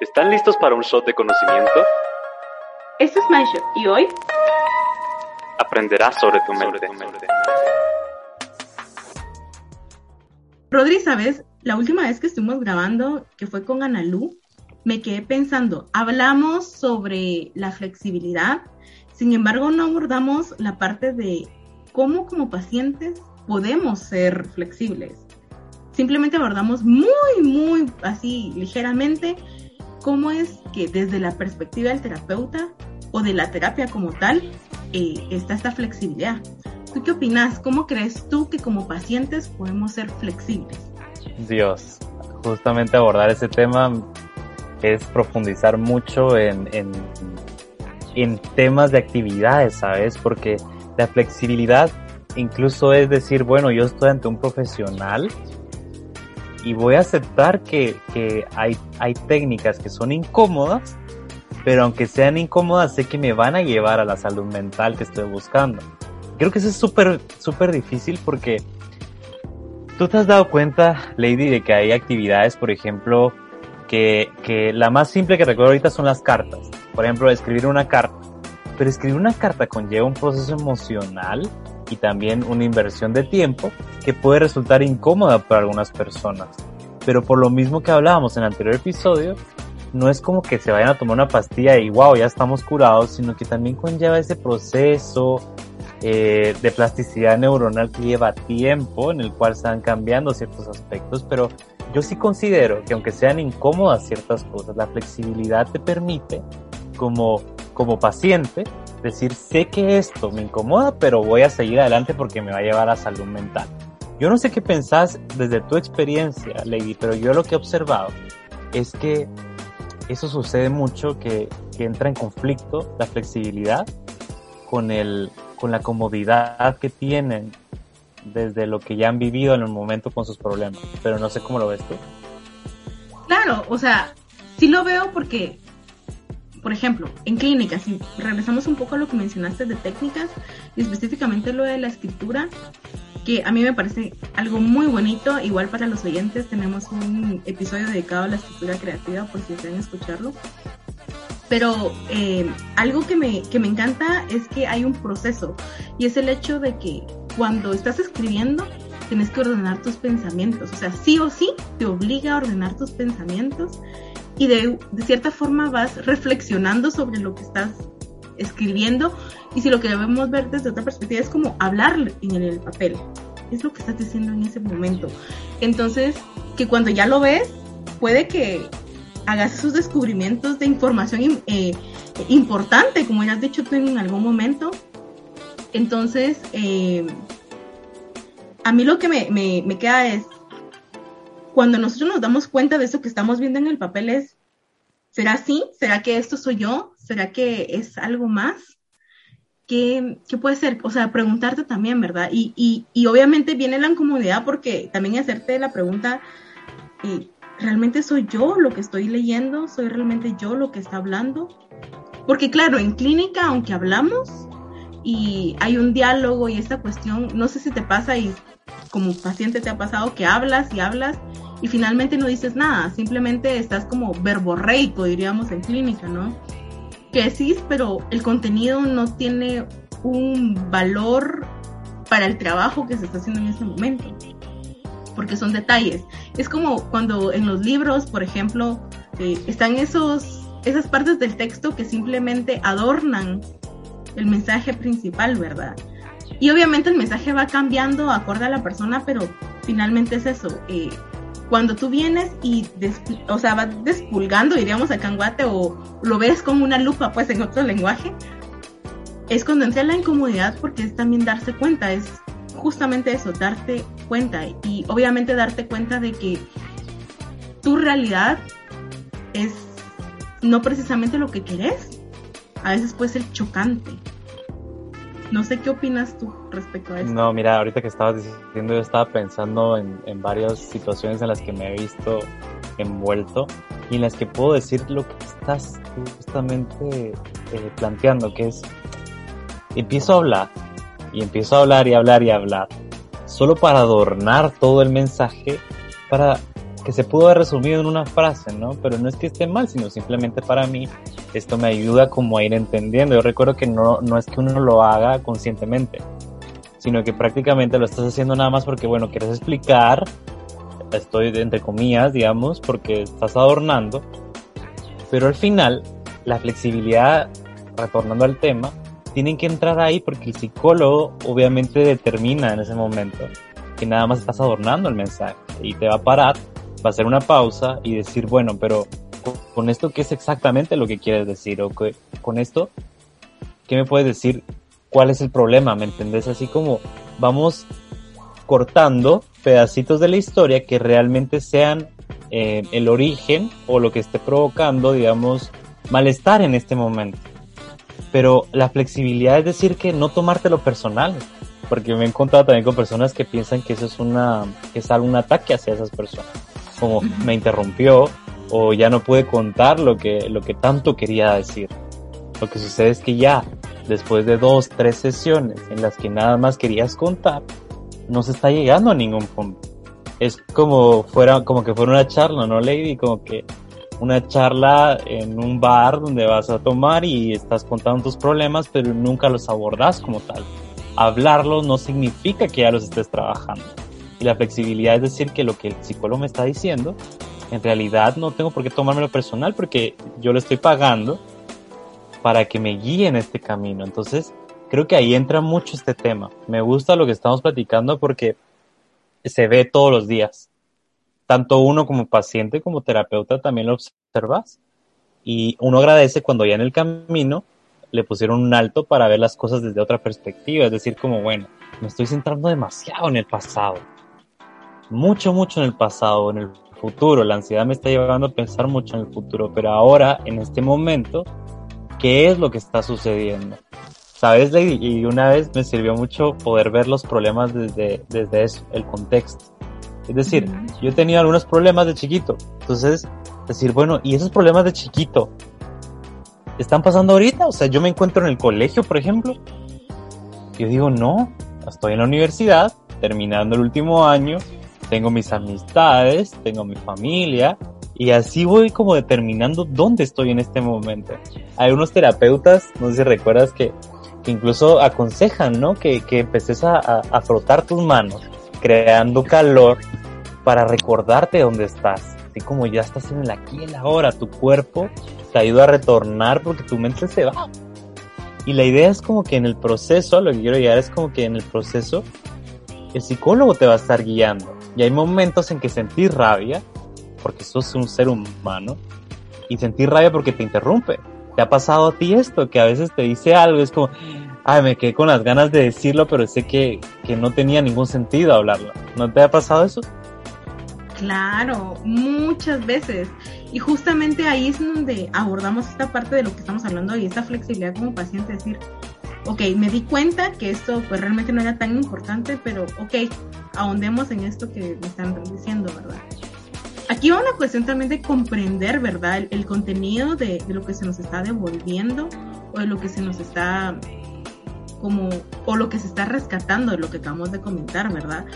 ¿Están listos para un shot de conocimiento? Esto es MindShot y hoy aprenderás sobre tu mente. Rodri, ¿sabes? La última vez que estuvimos grabando, que fue con Analu, me quedé pensando, hablamos sobre la flexibilidad, sin embargo no abordamos la parte de cómo como pacientes podemos ser flexibles. Simplemente abordamos muy, muy así ligeramente cómo es que desde la perspectiva del terapeuta o de la terapia como tal eh, está esta flexibilidad. ¿Tú qué opinas? ¿Cómo crees tú que como pacientes podemos ser flexibles? Dios, justamente abordar ese tema es profundizar mucho en, en, en temas de actividades, ¿sabes? Porque la flexibilidad incluso es decir, bueno, yo estoy ante un profesional y voy a aceptar que, que hay, hay técnicas que son incómodas, pero aunque sean incómodas, sé que me van a llevar a la salud mental que estoy buscando. Creo que eso es súper, súper difícil porque tú te has dado cuenta, Lady, de que hay actividades, por ejemplo, que, que la más simple que recuerdo ahorita son las cartas. Por ejemplo, escribir una carta. Pero escribir una carta conlleva un proceso emocional y también una inversión de tiempo que puede resultar incómoda para algunas personas. Pero por lo mismo que hablábamos en el anterior episodio, no es como que se vayan a tomar una pastilla y wow, ya estamos curados, sino que también conlleva ese proceso eh, de plasticidad neuronal que lleva tiempo, en el cual se van cambiando ciertos aspectos, pero yo sí considero que aunque sean incómodas ciertas cosas, la flexibilidad te permite como, como paciente decir, sé que esto me incomoda, pero voy a seguir adelante porque me va a llevar a salud mental. Yo no sé qué pensás desde tu experiencia, Lady, pero yo lo que he observado es que eso sucede mucho, que, que entra en conflicto la flexibilidad con, el, con la comodidad que tienen desde lo que ya han vivido en el momento con sus problemas. Pero no sé cómo lo ves tú. Claro, o sea, sí lo veo porque por ejemplo, en clínicas, si regresamos un poco a lo que mencionaste de técnicas y específicamente lo de la escritura, que a mí me parece algo muy bonito, igual para los oyentes tenemos un episodio dedicado a la escritura creativa por si desean escucharlo. Pero eh, algo que me, que me encanta es que hay un proceso y es el hecho de que cuando estás escribiendo tienes que ordenar tus pensamientos, o sea, sí o sí te obliga a ordenar tus pensamientos y de, cierta forma vas reflexionando sobre lo que estás escribiendo y si lo que debemos ver desde otra perspectiva es como hablar en el papel, es lo que estás diciendo en ese momento. Entonces, que cuando ya lo ves, puede que hagas esos descubrimientos de información eh, importante, como ya has dicho tú en algún momento. Entonces, eh, a mí lo que me, me, me queda es, cuando nosotros nos damos cuenta de eso que estamos viendo en el papel es, ¿será así? ¿Será que esto soy yo? ¿Será que es algo más? ¿Qué, qué puede ser? O sea, preguntarte también, ¿verdad? Y, y, y obviamente viene la incomodidad porque también hacerte la pregunta, eh, ¿realmente soy yo lo que estoy leyendo? ¿Soy realmente yo lo que está hablando? Porque claro, en clínica, aunque hablamos y hay un diálogo y esta cuestión, no sé si te pasa y como paciente te ha pasado que hablas y hablas y finalmente no dices nada, simplemente estás como verborreico, diríamos en clínica, ¿no? Que decís, pero el contenido no tiene un valor para el trabajo que se está haciendo en ese momento, porque son detalles. Es como cuando en los libros, por ejemplo, eh, están esos, esas partes del texto que simplemente adornan el mensaje principal, ¿verdad? Y obviamente el mensaje va cambiando acorde a la persona, pero finalmente es eso. Eh, cuando tú vienes y, o sea, vas despulgando, diríamos acá en Guate, o lo ves con una lupa, pues en otro lenguaje, es cuando entra la incomodidad porque es también darse cuenta, es justamente eso, darte cuenta y obviamente darte cuenta de que tu realidad es no precisamente lo que querés, a veces puede ser chocante. No sé qué opinas tú respecto a eso. No, mira, ahorita que estabas diciendo, yo estaba pensando en, en varias situaciones en las que me he visto envuelto y en las que puedo decir lo que estás justamente eh, planteando, que es, empiezo a hablar y empiezo a hablar y hablar y hablar, solo para adornar todo el mensaje, para que se pudo haber resumido en una frase, ¿no? Pero no es que esté mal, sino simplemente para mí esto me ayuda como a ir entendiendo. Yo recuerdo que no, no es que uno lo haga conscientemente, sino que prácticamente lo estás haciendo nada más porque, bueno, quieres explicar, estoy entre comillas, digamos, porque estás adornando, pero al final la flexibilidad, retornando al tema, tienen que entrar ahí porque el psicólogo obviamente determina en ese momento que nada más estás adornando el mensaje y te va a parar, va a hacer una pausa y decir, bueno, pero con esto, ¿qué es exactamente lo que quieres decir? O con esto, ¿qué me puedes decir? ¿Cuál es el problema? ¿Me entendés? Así como vamos cortando pedacitos de la historia que realmente sean eh, el origen o lo que esté provocando, digamos, malestar en este momento. Pero la flexibilidad es decir que no tomártelo personal, porque me he encontrado también con personas que piensan que eso es una, que es algún ataque hacia esas personas, como me interrumpió o ya no pude contar lo que, lo que tanto quería decir. Lo que sucede es que ya, después de dos, tres sesiones en las que nada más querías contar, no se está llegando a ningún punto. Es como fuera, como que fuera una charla, ¿no, Lady? Como que una charla en un bar donde vas a tomar y estás contando tus problemas, pero nunca los abordas como tal. Hablarlos no significa que ya los estés trabajando. Y la flexibilidad es decir que lo que el psicólogo me está diciendo, en realidad no tengo por qué tomármelo personal porque yo lo estoy pagando para que me guíe en este camino. Entonces, creo que ahí entra mucho este tema. Me gusta lo que estamos platicando porque se ve todos los días tanto uno como paciente como terapeuta también lo observas y uno agradece cuando ya en el camino le pusieron un alto para ver las cosas desde otra perspectiva, es decir, como bueno, me estoy centrando demasiado en el pasado, mucho, mucho en el pasado, en el futuro, la ansiedad me está llevando a pensar mucho en el futuro, pero ahora, en este momento, ¿qué es lo que está sucediendo? ¿Sabes, Lady? Y una vez me sirvió mucho poder ver los problemas desde, desde eso, el contexto es decir, yo he tenido algunos problemas de chiquito. Entonces, decir, bueno, ¿y esos problemas de chiquito están pasando ahorita? O sea, yo me encuentro en el colegio, por ejemplo. Yo digo, no, estoy en la universidad, terminando el último año, tengo mis amistades, tengo mi familia, y así voy como determinando dónde estoy en este momento. Hay unos terapeutas, no sé si recuerdas que, que incluso aconsejan, ¿no? Que, que empeces a, a frotar tus manos creando calor para recordarte dónde estás. Así como ya estás en el aquí y el ahora, tu cuerpo te ayuda a retornar porque tu mente se va. Y la idea es como que en el proceso, lo que quiero llegar es como que en el proceso, el psicólogo te va a estar guiando. Y hay momentos en que sentir rabia, porque sos un ser humano, y sentir rabia porque te interrumpe. ¿Te ha pasado a ti esto? Que a veces te dice algo, es como, ay, me quedé con las ganas de decirlo, pero sé que, que no tenía ningún sentido hablarlo. ¿No te ha pasado eso? Claro, muchas veces. Y justamente ahí es donde abordamos esta parte de lo que estamos hablando y esta flexibilidad como paciente, decir, ok, me di cuenta que esto pues realmente no era tan importante, pero ok, ahondemos en esto que me están diciendo, ¿verdad? Aquí va una cuestión también de comprender, ¿verdad? El, contenido de, lo que se nos está devolviendo o de lo que se nos está como, o lo que se está rescatando de lo que acabamos de comentar, ¿verdad?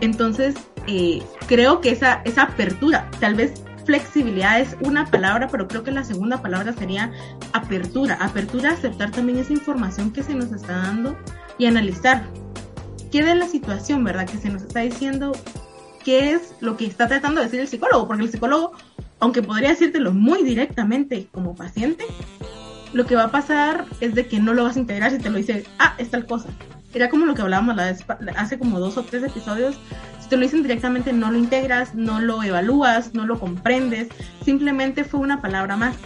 Entonces, eh, creo que esa, esa apertura, tal vez flexibilidad es una palabra, pero creo que la segunda palabra sería apertura. Apertura a aceptar también esa información que se nos está dando y analizar qué de la situación, ¿verdad? Que se nos está diciendo, qué es lo que está tratando de decir el psicólogo, porque el psicólogo, aunque podría decírtelo muy directamente como paciente, lo que va a pasar es de que no lo vas a integrar si te lo dice, ah, es tal cosa. Era como lo que hablábamos la hace como dos o tres episodios. Te lo dicen directamente, no lo integras, no lo evalúas, no lo comprendes. Simplemente fue una palabra más.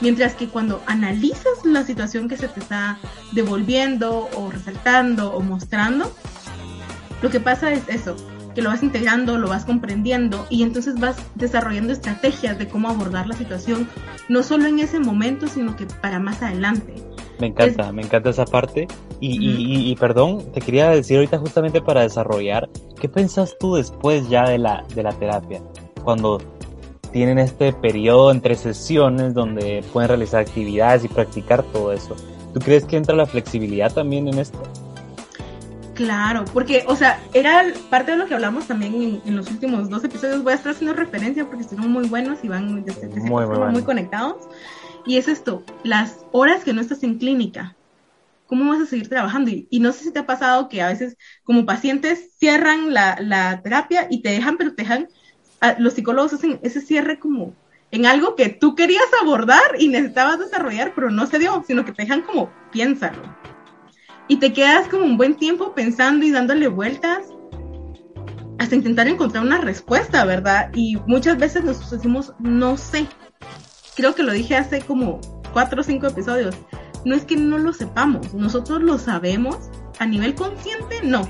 Mientras que cuando analizas la situación que se te está devolviendo o resaltando o mostrando, lo que pasa es eso, que lo vas integrando, lo vas comprendiendo y entonces vas desarrollando estrategias de cómo abordar la situación, no solo en ese momento, sino que para más adelante. Me encanta, me encanta esa parte. Y, y, perdón, te quería decir ahorita justamente para desarrollar, ¿qué pensás tú después ya de la, de la terapia? Cuando tienen este periodo entre sesiones donde pueden realizar actividades y practicar todo eso. ¿Tú crees que entra la flexibilidad también en esto? Claro, porque, o sea, era parte de lo que hablamos también en, los últimos dos episodios. Voy a estar haciendo referencia porque son muy buenos y van de, muy, muy conectados. Y es esto, las horas que no estás en clínica, ¿cómo vas a seguir trabajando? Y, no sé si te ha pasado que a veces como pacientes cierran la, terapia y te dejan, pero te dejan, los psicólogos hacen ese cierre como en algo que tú querías abordar y necesitabas desarrollar, pero no se dio, sino que te dejan como piénsalo. Y te quedas como un buen tiempo pensando y dándole vueltas hasta intentar encontrar una respuesta, ¿verdad? Y muchas veces nos decimos, no sé. Creo que lo dije hace como cuatro o cinco episodios. No es que no lo sepamos, nosotros lo sabemos a nivel consciente, no.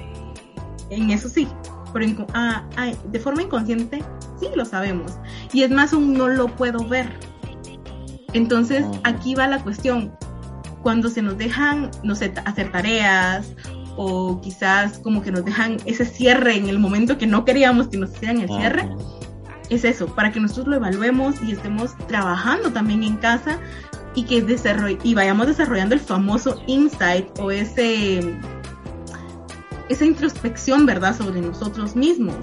En eso sí, pero ah, de forma inconsciente sí lo sabemos. Y es más, un no lo puedo ver. Entonces, aquí va la cuestión. Cuando se nos dejan, no sé, hacer tareas o quizás como que nos dejan ese cierre en el momento que no queríamos que nos hicieran el cierre, es eso, para que nosotros lo evaluemos y estemos trabajando también en casa y que y vayamos desarrollando el famoso insight o ese esa introspección, ¿verdad?, sobre nosotros mismos.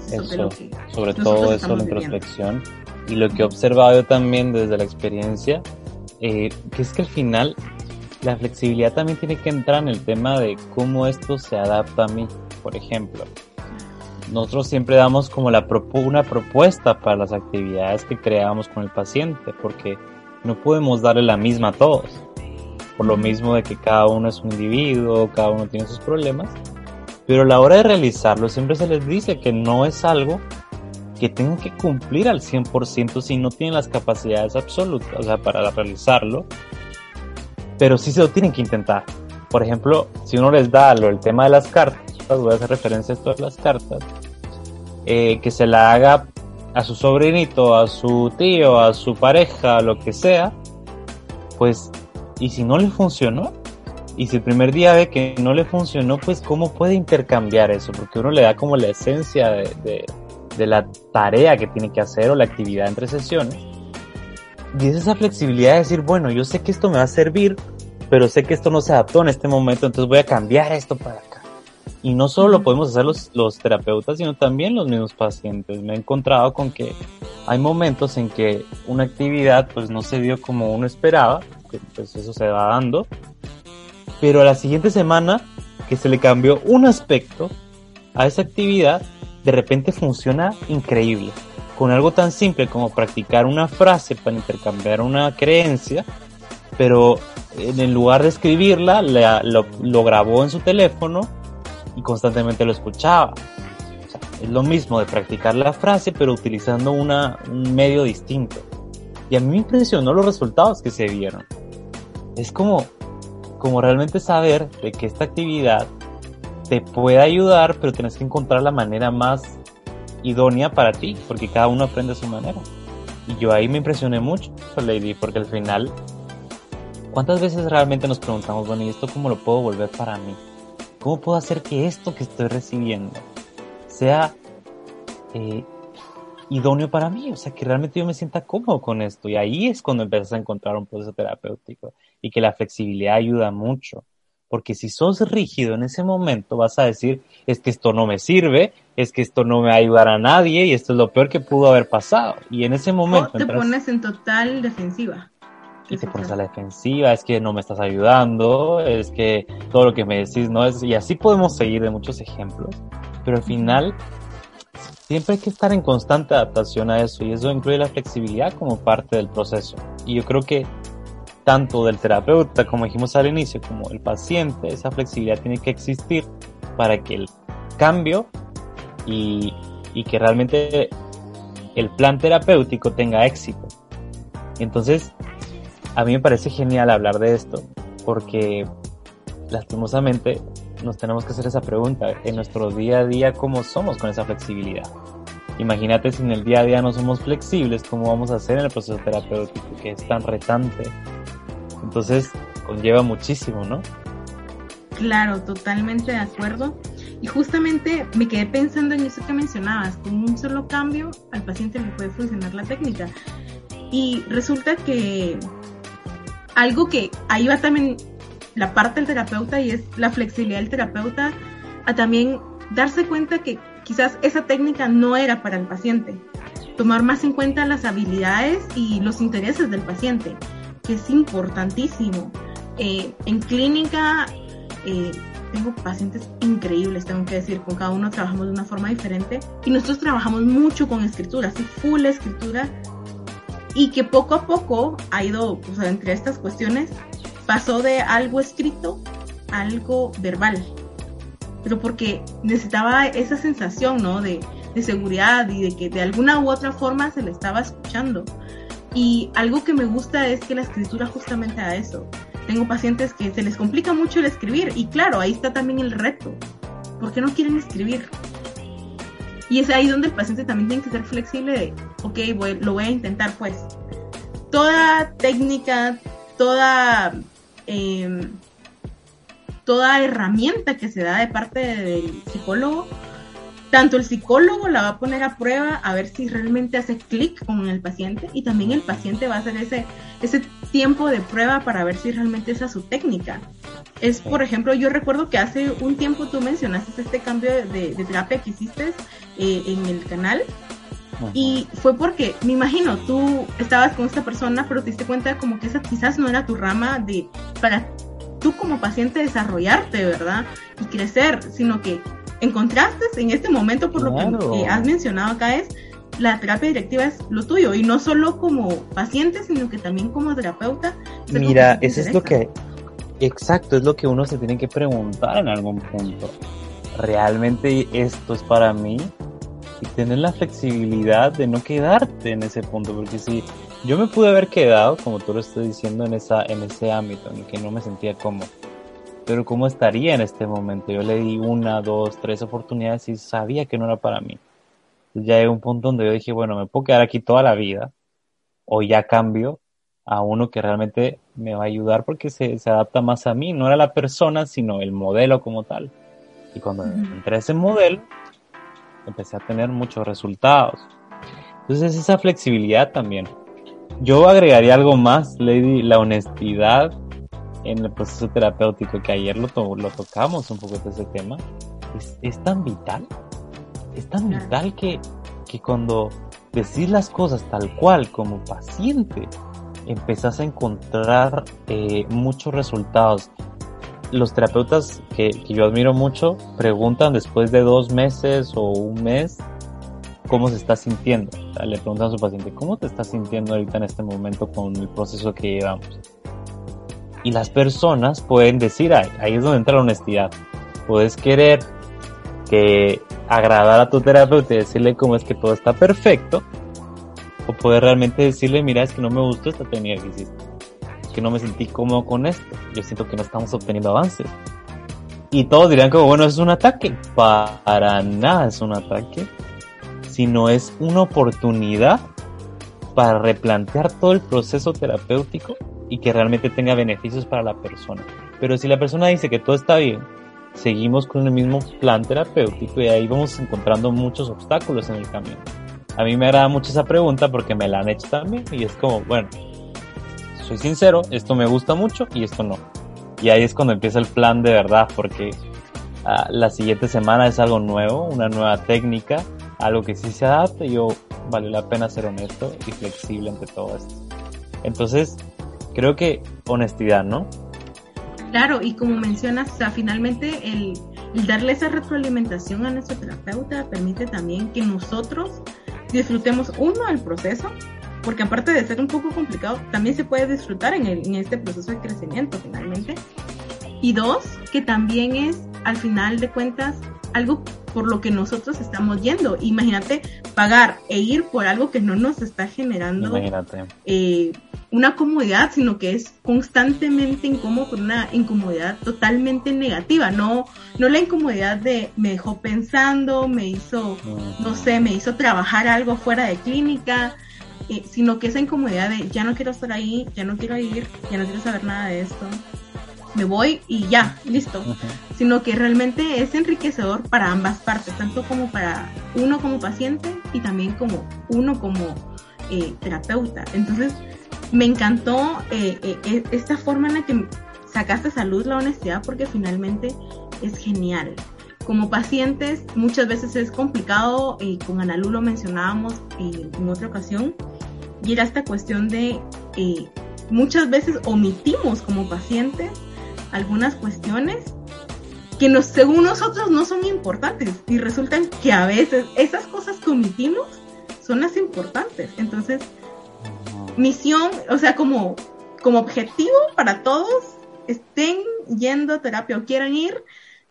sobre, todo eso, la introspección. Y lo que he observado yo también desde la experiencia, eh, que es que al final la flexibilidad también tiene que entrar en el tema de cómo esto se adapta a mí. Por ejemplo, nosotros siempre damos como la una propuesta para las actividades que creamos con el paciente, porque no podemos darle la misma a todos. Por lo mismo de que cada uno es un individuo, cada uno tiene sus problemas, pero a la hora de realizarlo siempre se les dice que no es algo que tengan que cumplir al 100% si no tienen las capacidades absolutas, o sea, para realizarlo, pero sí se lo tienen que intentar. Por ejemplo, si uno les da lo, el tema de las cartas, voy a hacer referencia a todas las cartas, eh, que se la haga a su sobrinito, a su tío, a su pareja, lo que sea, pues, y si no le funcionó, y si el primer día ve que no le funcionó, pues cómo puede intercambiar eso, porque uno le da como la esencia de, la tarea que tiene que hacer o la actividad entre sesiones. Y es esa flexibilidad de decir, bueno, yo sé que esto me va a servir, pero sé que esto no se adaptó en este momento, entonces voy a cambiar esto para. Y no solo lo podemos hacer los, los terapeutas, sino también los mismos pacientes. Me he encontrado con que hay momentos en que una actividad pues no se dio como uno esperaba, que pues eso se va dando, pero a la siguiente semana que se le cambió un aspecto a esa actividad, de repente funciona increíble. Con algo tan simple como practicar una frase para intercambiar una creencia, pero en lugar de escribirla, lo, grabó en su teléfono y constantemente lo escuchaba. es lo mismo de practicar la frase, pero utilizando una, un medio distinto. Y a mí me impresionó los resultados que se vieron. Es como, como realmente saber de que esta actividad te puede ayudar, pero tienes que encontrar la manera más idónea para ti, porque cada uno aprende a su manera. Y yo ahí me impresioné mucho, Lady, porque al final, ¿cuántas veces realmente nos preguntamos, bueno, ¿y esto cómo lo puedo volver para mí? ¿Cómo puedo hacer que esto que estoy recibiendo sea eh, idóneo para mí? O sea, que realmente yo me sienta cómodo con esto. Y ahí es cuando empiezas a encontrar un proceso terapéutico y que la flexibilidad ayuda mucho. Porque si sos rígido en ese momento, vas a decir, es que esto no me sirve, es que esto no me va a ayudar a nadie y esto es lo peor que pudo haber pasado. Y en ese momento... te pones en total defensiva. Y te pones a la defensiva, es que no me estás ayudando, es que todo lo que me decís no es... Y así podemos seguir de muchos ejemplos. Pero al final, siempre hay que estar en constante adaptación a eso y eso incluye la flexibilidad como parte del proceso. Y yo creo que tanto del terapeuta, como dijimos al inicio, como el paciente, esa flexibilidad tiene que existir para que el cambio y, que realmente el plan terapéutico tenga éxito. Entonces, a mí me parece genial hablar de esto, porque lastimosamente nos tenemos que hacer esa pregunta en nuestro día a día, ¿cómo somos con esa flexibilidad? Imagínate si en el día a día no somos flexibles, ¿cómo vamos a hacer en el proceso terapéutico que es tan retante entonces, conlleva muchísimo, ¿no? Claro, totalmente de acuerdo. Y justamente me quedé pensando en eso que mencionabas, con un solo cambio al paciente le puede funcionar la técnica. Y resulta que algo que ahí va también la parte del terapeuta y es la flexibilidad del terapeuta a también darse cuenta que quizás esa técnica no era para el paciente. Tomar más en cuenta las habilidades y los intereses del paciente, que es importantísimo. Eh, en clínica eh, tengo pacientes increíbles, tengo que decir, con cada uno trabajamos de una forma diferente y nosotros trabajamos mucho con escritura, así full escritura y que poco a poco ha ido, sea, entre estas cuestiones, pasó de algo escrito a algo verbal pero porque necesitaba esa sensación, ¿no? De, de seguridad y de que de alguna u otra forma se le estaba escuchando. Y algo que me gusta es que la escritura justamente a eso. Tengo pacientes que se les complica mucho el escribir y claro, ahí está también el reto. ¿Por qué no quieren escribir? Y es ahí donde el paciente también tiene que ser flexible de, ok, voy, lo voy a intentar pues. Toda técnica, toda eh, toda herramienta que se da de parte del psicólogo, tanto el psicólogo la va a poner a prueba a ver si realmente hace clic con el paciente y también el paciente va a hacer ese, ese tiempo de prueba para ver si realmente esa es su técnica. Es, por ejemplo, yo recuerdo que hace un tiempo tú mencionaste este cambio de, terapia que hiciste eh, en el canal. Y fue porque, me imagino, tú estabas con esta persona, pero te diste cuenta como que esa quizás no era tu rama de para tú como paciente desarrollarte, ¿verdad? Y crecer, sino que encontraste en este momento, por lo que has mencionado acá, es la terapia directiva es lo tuyo, y no solo como paciente, sino que también como terapeuta. Mira, eso es lo que, exacto, es lo que uno se tiene que preguntar en algún punto. ¿Realmente esto es para mí? Y tener la flexibilidad de no quedarte en ese punto, porque si yo me pude haber quedado, como tú lo estás diciendo, en, esa, en ese ámbito en el que no me sentía cómodo. Pero ¿cómo estaría en este momento? Yo le di una, dos, tres oportunidades y sabía que no era para mí. Ya hay un punto donde yo dije, bueno, me puedo quedar aquí toda la vida o ya cambio a uno que realmente me va a ayudar porque se, se adapta más a mí. No era la persona, sino el modelo como tal. Y cuando entré a ese modelo, empecé a tener muchos resultados. Entonces esa flexibilidad también yo agregaría algo más, Lady, la honestidad en el proceso terapéutico, que ayer lo, lo tocamos un poco de ese tema, es, tan vital, es tan vital que, que cuando decís las cosas tal cual como paciente, empezás a encontrar eh, muchos resultados. Los terapeutas que, que yo admiro mucho preguntan después de dos meses o un mes cómo se está sintiendo. le preguntan a su paciente, ¿cómo te estás sintiendo ahorita en este momento con el proceso que llevamos? Y las personas pueden decir, ahí, ahí es donde entra la honestidad. Puedes querer que agradar a tu terapeuta y decirle cómo es que todo está perfecto, o puedes realmente decirle, mira, es que no me gustó esta técnica que hiciste, que no me sentí cómodo con esto, yo siento que no estamos obteniendo avances. Y todos dirían como, bueno, es un ataque. Para nada es un ataque sino es una oportunidad para replantear todo el proceso terapéutico y que realmente tenga beneficios para la persona. Pero si la persona dice que todo está bien, seguimos con el mismo plan terapéutico y ahí vamos encontrando muchos obstáculos en el camino. A mí me agrada mucho esa pregunta porque me la han hecho también y es como, bueno, soy sincero, esto me gusta mucho y esto no. Y ahí es cuando empieza el plan de verdad porque ah, la siguiente semana es algo nuevo, una nueva técnica algo que sí se adapte, yo vale la pena ser honesto y flexible ante todo. Entonces, creo que honestidad, ¿no? Claro, y como mencionas, finalmente el, darle esa retroalimentación a nuestro terapeuta permite también que nosotros disfrutemos uno el proceso, porque aparte de ser un poco complicado, también se puede disfrutar en, el, en este proceso de crecimiento finalmente. Y dos, que también es, al final de cuentas, algo por lo que nosotros estamos yendo. Imagínate pagar e ir por algo que no nos está generando eh, una comodidad, sino que es constantemente incómodo por una incomodidad totalmente negativa, no, no la incomodidad de me dejó pensando, me hizo, no sé, me hizo trabajar algo fuera de clínica, eh, sino que esa incomodidad de ya no quiero estar ahí, ya no quiero ir, ya no quiero saber nada de esto me voy y ya, listo. Sino que realmente es enriquecedor para ambas partes, tanto como para uno como paciente y también como uno como eh, terapeuta. Entonces, me encantó eh, eh, esta forma en la que sacaste salud, la honestidad, porque finalmente es genial. como pacientes muchas veces es complicado, y con Analu lo mencionábamos en otra ocasión, y era esta cuestión de eh, muchas veces omitimos como pacientes algunas cuestiones que nos, según nosotros no son importantes y resultan que a veces esas cosas que omitimos son las importantes. Entonces, misión, o sea, como, como objetivo para todos, estén yendo a terapia o quieran ir,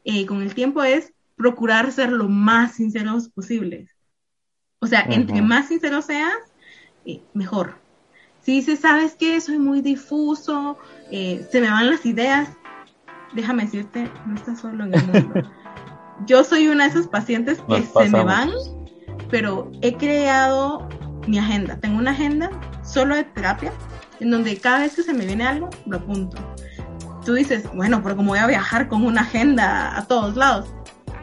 eh, con el tiempo es procurar ser lo más sinceros posibles. O sea, entre más sincero seas, eh, mejor. Si dices, ¿sabes qué? Soy muy difuso, eh, se me van las ideas, déjame decirte, no estás solo en el mundo. Yo soy una de esos pacientes que se me van, pero he creado mi agenda. Tengo una agenda solo de terapia, en donde cada vez que se me viene algo, lo apunto. Tú dices, bueno, pero como voy a viajar con una agenda a todos lados,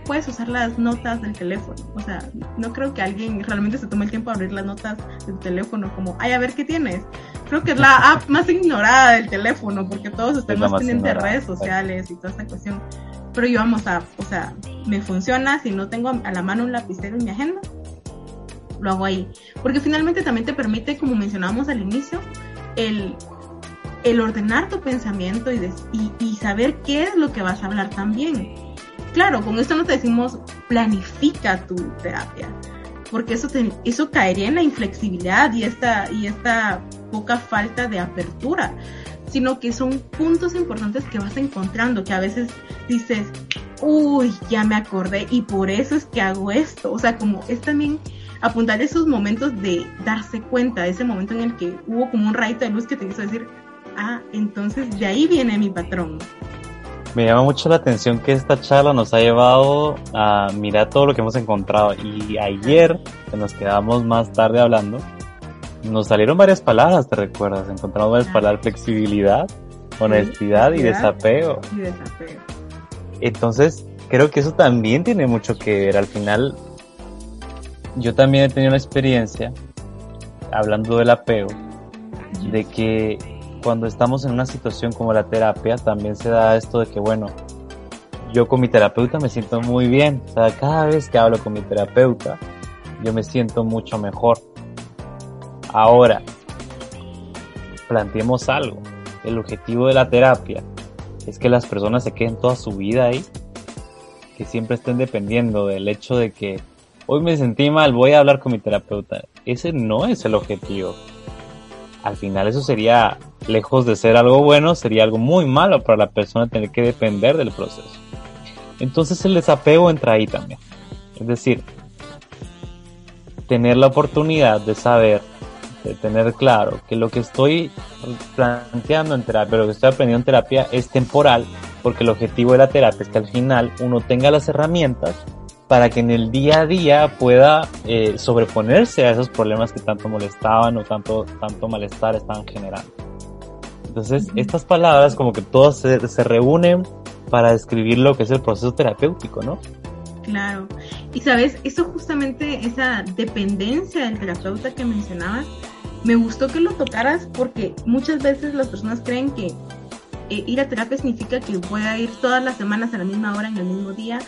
puedes usar las notas del teléfono. O sea, no creo que alguien realmente se tome el tiempo de abrir las notas del teléfono como, ay, a ver qué tienes. Creo que es la app más ignorada del teléfono porque todos estamos pendientes de redes sociales y toda esta cuestión. Pero yo vamos a, o sea, me funciona si no tengo a la mano un lapicero en mi agenda, lo hago ahí. Porque finalmente también te permite, como mencionábamos al inicio, el, el ordenar tu pensamiento y, y, y saber qué es lo que vas a hablar también Claro, con esto no te decimos planifica tu terapia, porque eso, eso caería en la inflexibilidad y esta, y esta poca falta de apertura, sino que son puntos importantes que vas encontrando, que a veces dices, uy, ya me acordé y por eso es que hago esto. O sea, como es también apuntar esos momentos de darse cuenta, ese momento en el que hubo como un rayito de luz que te hizo decir, ah, entonces de ahí viene mi patrón. Me llama mucho la atención que esta charla nos ha llevado a mirar todo lo que hemos encontrado. Y ayer, que nos quedamos más tarde hablando, nos salieron varias palabras, ¿te recuerdas? Encontramos varias palabras, flexibilidad, honestidad y desapego. Y desapego. Entonces, creo que eso también tiene mucho que ver. Al final, yo también he tenido una experiencia, hablando del apego, de que cuando estamos en una situación como la terapia, también se da esto de que, bueno, yo con mi terapeuta me siento muy bien. O sea, cada vez que hablo con mi terapeuta, yo me siento mucho mejor. Ahora, planteemos algo. El objetivo de la terapia es que las personas se queden toda su vida ahí, que siempre estén dependiendo del hecho de que hoy me sentí mal, voy a hablar con mi terapeuta. Ese no es el objetivo. Al final eso sería lejos de ser algo bueno, sería algo muy malo para la persona tener que depender del proceso. Entonces el desapego entra ahí también. Es decir, tener la oportunidad de saber, de tener claro que lo que estoy planteando en terapia, lo que estoy aprendiendo en terapia es temporal, porque el objetivo de la terapia es que al final uno tenga las herramientas para que en el día a día pueda eh, sobreponerse a esos problemas que tanto molestaban o tanto, tanto malestar estaban generando. Entonces, estas palabras como que todas se, reúnen para describir lo que es el proceso terapéutico, ¿no? Claro. Y sabes, eso justamente, esa dependencia del terapeuta que mencionabas, me gustó que lo tocaras porque muchas veces las personas creen que eh, ir a terapia significa que voy a ir todas las semanas a la misma hora, en el mismo día,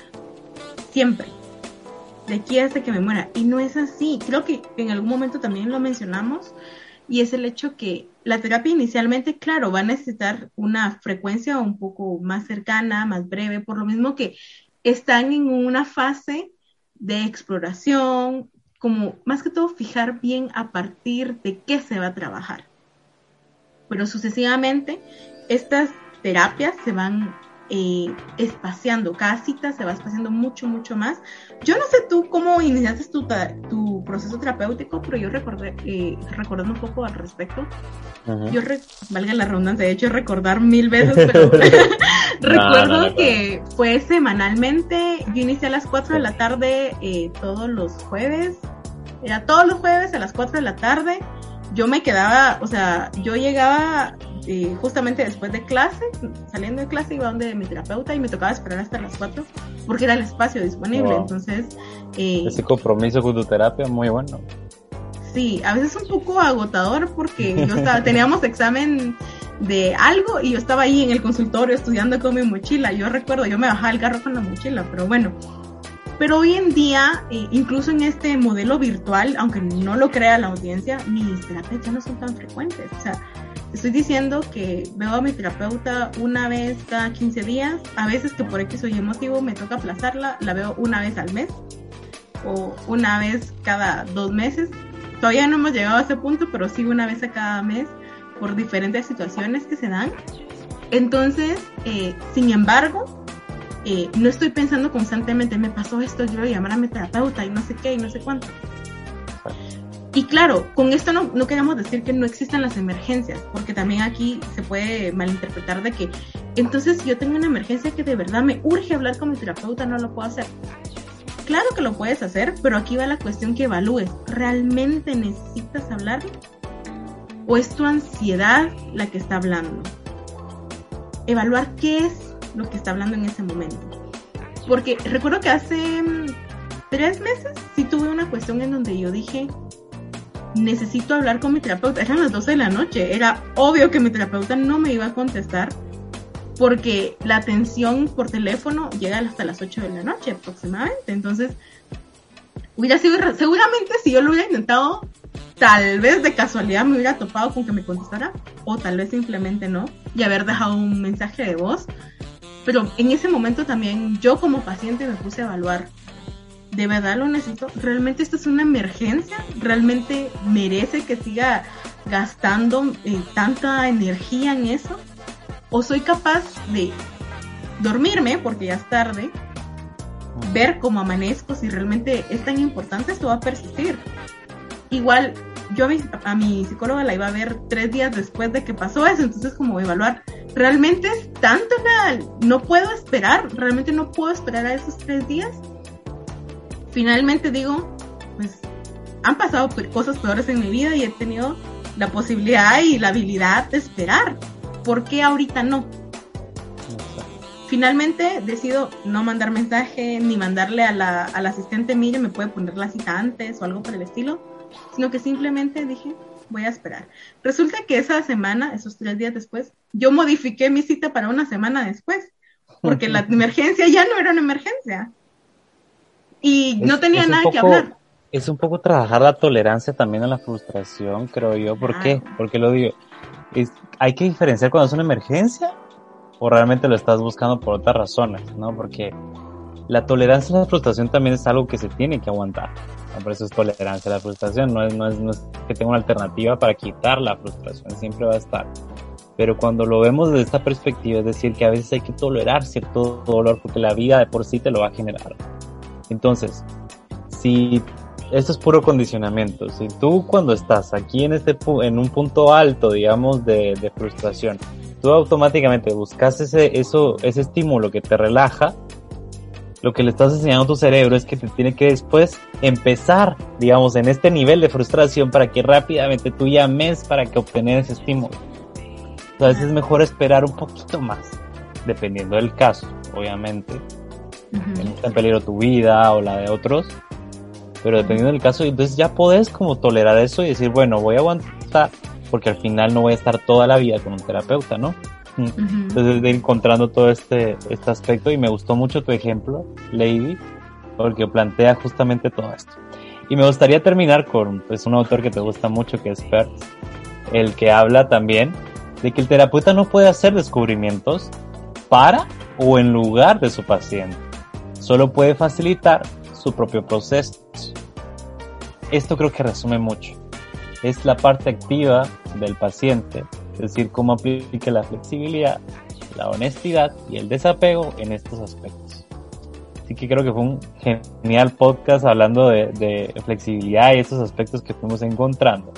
siempre. De aquí hasta que me muera. Y no es así. Creo que en algún momento también lo mencionamos y es el hecho que la terapia inicialmente, claro, va a necesitar una frecuencia un poco más cercana, más breve, por lo mismo que están en una fase de exploración, como más que todo fijar bien a partir de qué se va a trabajar. Pero sucesivamente, estas terapias se van eh, espaciando, cada cita se va espaciando mucho, mucho más. Yo no sé tú cómo iniciaste tu, tu proceso terapéutico, pero yo recordé, eh, recordando un poco al respecto, yo, valga la redundancia, de hecho recordar mil veces, pero recuerdo que fue semanalmente, yo inicié a las 4 de la tarde eh, todos los jueves, era todos los jueves a las 4 de la tarde, yo me quedaba, o sea, yo llegaba eh, justamente después de clase, saliendo de clase iba donde mi terapeuta y me tocaba esperar hasta las 4 porque era el espacio disponible. Entonces... Eh, Ese compromiso con tu terapia muy bueno. Sí, a veces un poco agotador porque yo estaba, teníamos examen de algo y yo estaba ahí en el consultorio estudiando con mi mochila. Yo recuerdo, yo me bajaba el carro con la mochila, pero bueno. Pero hoy en día, eh, incluso en este modelo virtual, aunque no lo crea la audiencia, mis terapias ya no son tan frecuentes. O sea, estoy diciendo que veo a mi terapeuta una vez cada 15 días, a veces que por X o Y motivo me toca aplazarla, la veo una vez al mes o una vez cada dos meses. Todavía no hemos llegado a ese punto, pero sí una vez a cada mes por diferentes situaciones que se dan. Entonces, eh, sin embargo, eh, no estoy pensando constantemente, me pasó esto, yo voy a llamar a mi terapeuta y no sé qué y no sé cuánto. Y claro, con esto no, queremos decir que no existan las emergencias, porque también aquí se puede malinterpretar de que entonces yo tengo una emergencia que de verdad me urge hablar con mi terapeuta, no lo puedo hacer. Claro que lo puedes hacer, pero aquí va la cuestión que evalúes. ¿Realmente necesitas hablar? ¿O es tu ansiedad la que está hablando? Evaluar qué es lo que está hablando en ese momento. Porque recuerdo que hace mm, tres meses sí tuve una cuestión en donde yo dije, necesito hablar con mi terapeuta. Eran las 12 de la noche. Era obvio que mi terapeuta no me iba a contestar porque la atención por teléfono llega hasta las 8 de la noche aproximadamente. Entonces, hubiera sido, seguramente si yo lo hubiera intentado, tal vez de casualidad me hubiera topado con que me contestara o tal vez simplemente no y haber dejado un mensaje de voz. Pero en ese momento también yo como paciente me puse a evaluar ¿de verdad lo necesito? ¿Realmente esto es una emergencia? ¿Realmente merece que siga gastando eh, tanta energía en eso? ¿O soy capaz de dormirme, porque ya es tarde, ver cómo amanezco, si realmente es tan importante, esto va a persistir? Igual, yo a mi, psicóloga la iba a ver tres días después de que pasó eso, entonces como evaluar, ¿realmente es tanto No puedo esperar, realmente no puedo esperar a esos tres días finalmente digo, pues han pasado cosas peores en mi vida y he tenido la posibilidad y la habilidad de esperar. ¿Por qué ahorita no? Finalmente decido no mandar mensaje ni mandarle a la, al asistente, mire, me puede poner la cita antes o algo por el estilo, sino que simplemente dije, voy a esperar. Resulta que esa semana, esos tres días después, yo modifiqué mi cita para una semana después, porque la emergencia ya no era una emergencia y no tenía nada que hablar. Es un poco trabajar la tolerancia también a la frustración, creo yo. ¿Por qué? Porque lo digo. Es, hay que diferenciar cuando es una emergencia o realmente lo estás buscando por otras razones, ¿no? Porque la tolerancia a la frustración también es algo que se tiene que aguantar. Por eso es tolerancia a la frustración, no es, no, es, no es que tenga una alternativa para quitar la frustración, siempre va a estar. Pero cuando lo vemos desde esta perspectiva, es decir, que a veces hay que tolerar cierto dolor porque la vida de por sí te lo va a generar. Entonces, si esto es puro condicionamiento, si tú cuando estás aquí en este en un punto alto, digamos, de, frustración, tú automáticamente buscas ese, eso, ese estímulo que te relaja, lo que le estás enseñando a tu cerebro es que te tiene que después empezar, digamos, en este nivel de frustración para que rápidamente tú llames para que obtener ese estímulo. Entonces es mejor esperar un poquito más, dependiendo del caso, obviamente está en peligro tu vida o la de otros. Pero dependiendo del caso, entonces ya podés como tolerar eso y decir, bueno, voy a aguantar porque al final no voy a estar toda la vida con un terapeuta, ¿no? Entonces de encontrando todo este, este aspecto y me gustó mucho tu ejemplo, Lady, porque plantea justamente todo esto. Y me gustaría terminar con pues, un autor que te gusta mucho, que es Pertz, el que habla también de que el terapeuta no puede hacer descubrimientos para o en lugar de su paciente solo puede facilitar su propio proceso. Esto creo que resume mucho. Es la parte activa del paciente, es decir, cómo aplique la flexibilidad, la honestidad y el desapego en estos aspectos. Así que creo que fue un genial podcast hablando de, de flexibilidad y estos aspectos que fuimos encontrando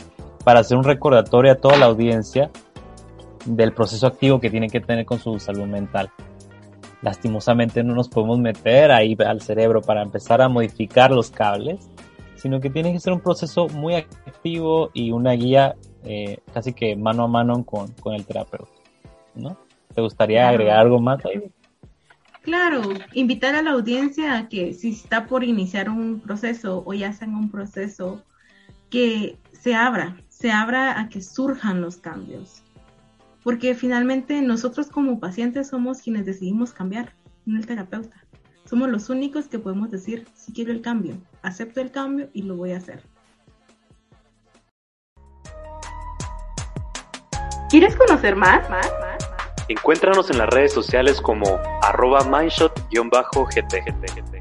para hacer un recordatorio a toda la audiencia del proceso activo que tiene que tener con su salud mental lastimosamente no nos podemos meter ahí al cerebro para empezar a modificar los cables, sino que tiene que ser un proceso muy activo y una guía eh, casi que mano a mano con, con el terapeuta, ¿no? ¿Te gustaría agregar algo más ahí? Claro, invitar a la audiencia a que si está por iniciar un proceso o ya está en un proceso, que se abra, se abra a que surjan los cambios. Porque finalmente nosotros como pacientes somos quienes decidimos cambiar, no el terapeuta. Somos los únicos que podemos decir, si quiero el cambio, acepto el cambio y lo voy a hacer. ¿Quieres conocer más? ¿Más? ¿Más? Encuéntranos en las redes sociales como arroba mindshot-gt.